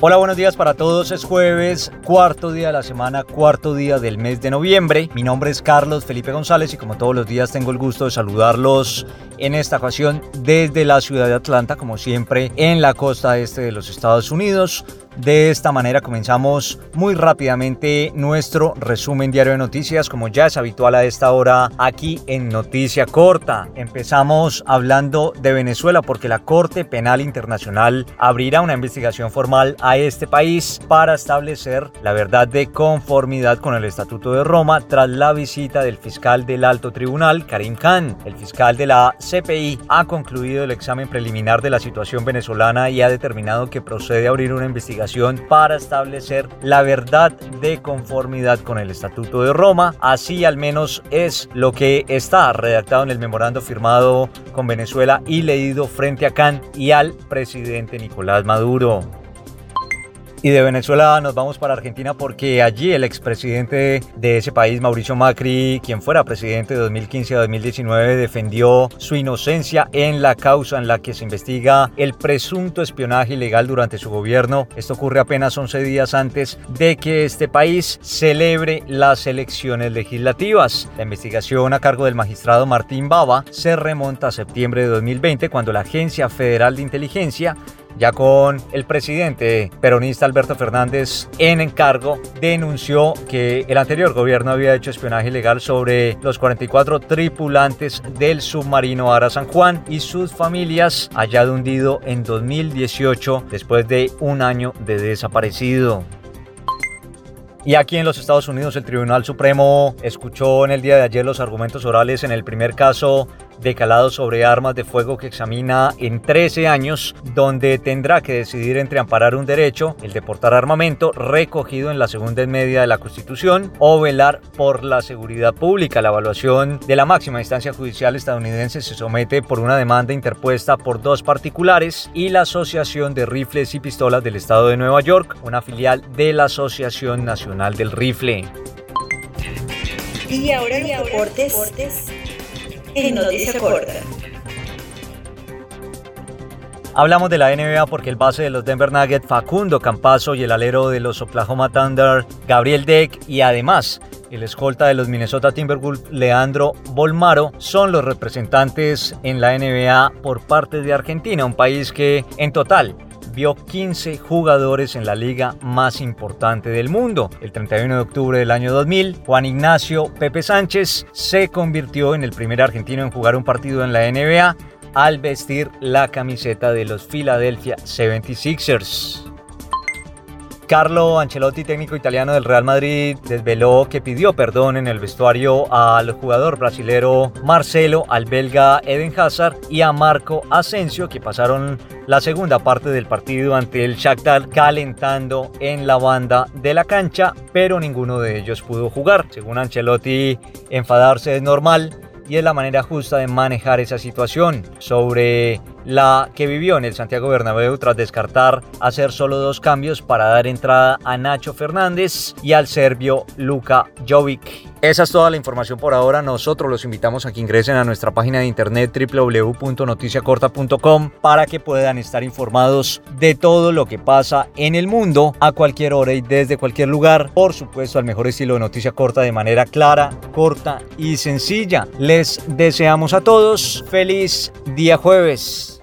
Hola, buenos días para todos. Es jueves, cuarto día de la semana, cuarto día del mes de noviembre. Mi nombre es Carlos Felipe González y como todos los días tengo el gusto de saludarlos en esta ocasión desde la ciudad de Atlanta, como siempre, en la costa este de los Estados Unidos. De esta manera comenzamos muy rápidamente nuestro resumen diario de noticias, como ya es habitual a esta hora aquí en Noticia Corta. Empezamos hablando de Venezuela porque la Corte Penal Internacional abrirá una investigación formal a este país para establecer la verdad de conformidad con el Estatuto de Roma tras la visita del fiscal del Alto Tribunal, Karim Khan. El fiscal de la CPI ha concluido el examen preliminar de la situación venezolana y ha determinado que procede a abrir una investigación para establecer la verdad de conformidad con el Estatuto de Roma. Así al menos es lo que está redactado en el memorando firmado con Venezuela y leído frente a Kant y al presidente Nicolás Maduro. Y de Venezuela nos vamos para Argentina porque allí el expresidente de ese país, Mauricio Macri, quien fuera presidente de 2015 a 2019, defendió su inocencia en la causa en la que se investiga el presunto espionaje ilegal durante su gobierno. Esto ocurre apenas 11 días antes de que este país celebre las elecciones legislativas. La investigación a cargo del magistrado Martín Baba se remonta a septiembre de 2020 cuando la Agencia Federal de Inteligencia ya con el presidente peronista Alberto Fernández en encargo, denunció que el anterior gobierno había hecho espionaje ilegal sobre los 44 tripulantes del submarino Ara San Juan y sus familias hallado hundido en 2018 después de un año de desaparecido. Y aquí en los Estados Unidos el Tribunal Supremo escuchó en el día de ayer los argumentos orales en el primer caso de calado sobre armas de fuego que examina en 13 años, donde tendrá que decidir entre amparar un derecho, el de portar armamento, recogido en la segunda media de la Constitución, o velar por la seguridad pública. La evaluación de la máxima instancia judicial estadounidense se somete por una demanda interpuesta por dos particulares y la Asociación de Rifles y Pistolas del Estado de Nueva York, una filial de la Asociación Nacional del Rifle. Y ahora los deportes en Noticia Corta. Hablamos de la NBA porque el base de los Denver Nuggets, Facundo Campazo, y el alero de los Oklahoma Thunder, Gabriel Deck, y además el escolta de los Minnesota Timberwolves, Leandro Bolmaro, son los representantes en la NBA por parte de Argentina, un país que en total vio 15 jugadores en la liga más importante del mundo. El 31 de octubre del año 2000, Juan Ignacio Pepe Sánchez se convirtió en el primer argentino en jugar un partido en la NBA al vestir la camiseta de los Philadelphia 76ers. Carlo Ancelotti, técnico italiano del Real Madrid, desveló que pidió perdón en el vestuario al jugador brasilero Marcelo, al belga Eden Hazard y a Marco Asensio, que pasaron la segunda parte del partido ante el Shakhtar calentando en la banda de la cancha, pero ninguno de ellos pudo jugar. Según Ancelotti, enfadarse es normal y es la manera justa de manejar esa situación. Sobre la que vivió en el Santiago Bernabéu tras descartar hacer solo dos cambios para dar entrada a Nacho Fernández y al serbio Luka Jovic. Esa es toda la información por ahora. Nosotros los invitamos a que ingresen a nuestra página de internet www.noticiacorta.com para que puedan estar informados de todo lo que pasa en el mundo a cualquier hora y desde cualquier lugar. Por supuesto, al mejor estilo de noticia corta de manera clara, corta y sencilla. Les deseamos a todos feliz día jueves.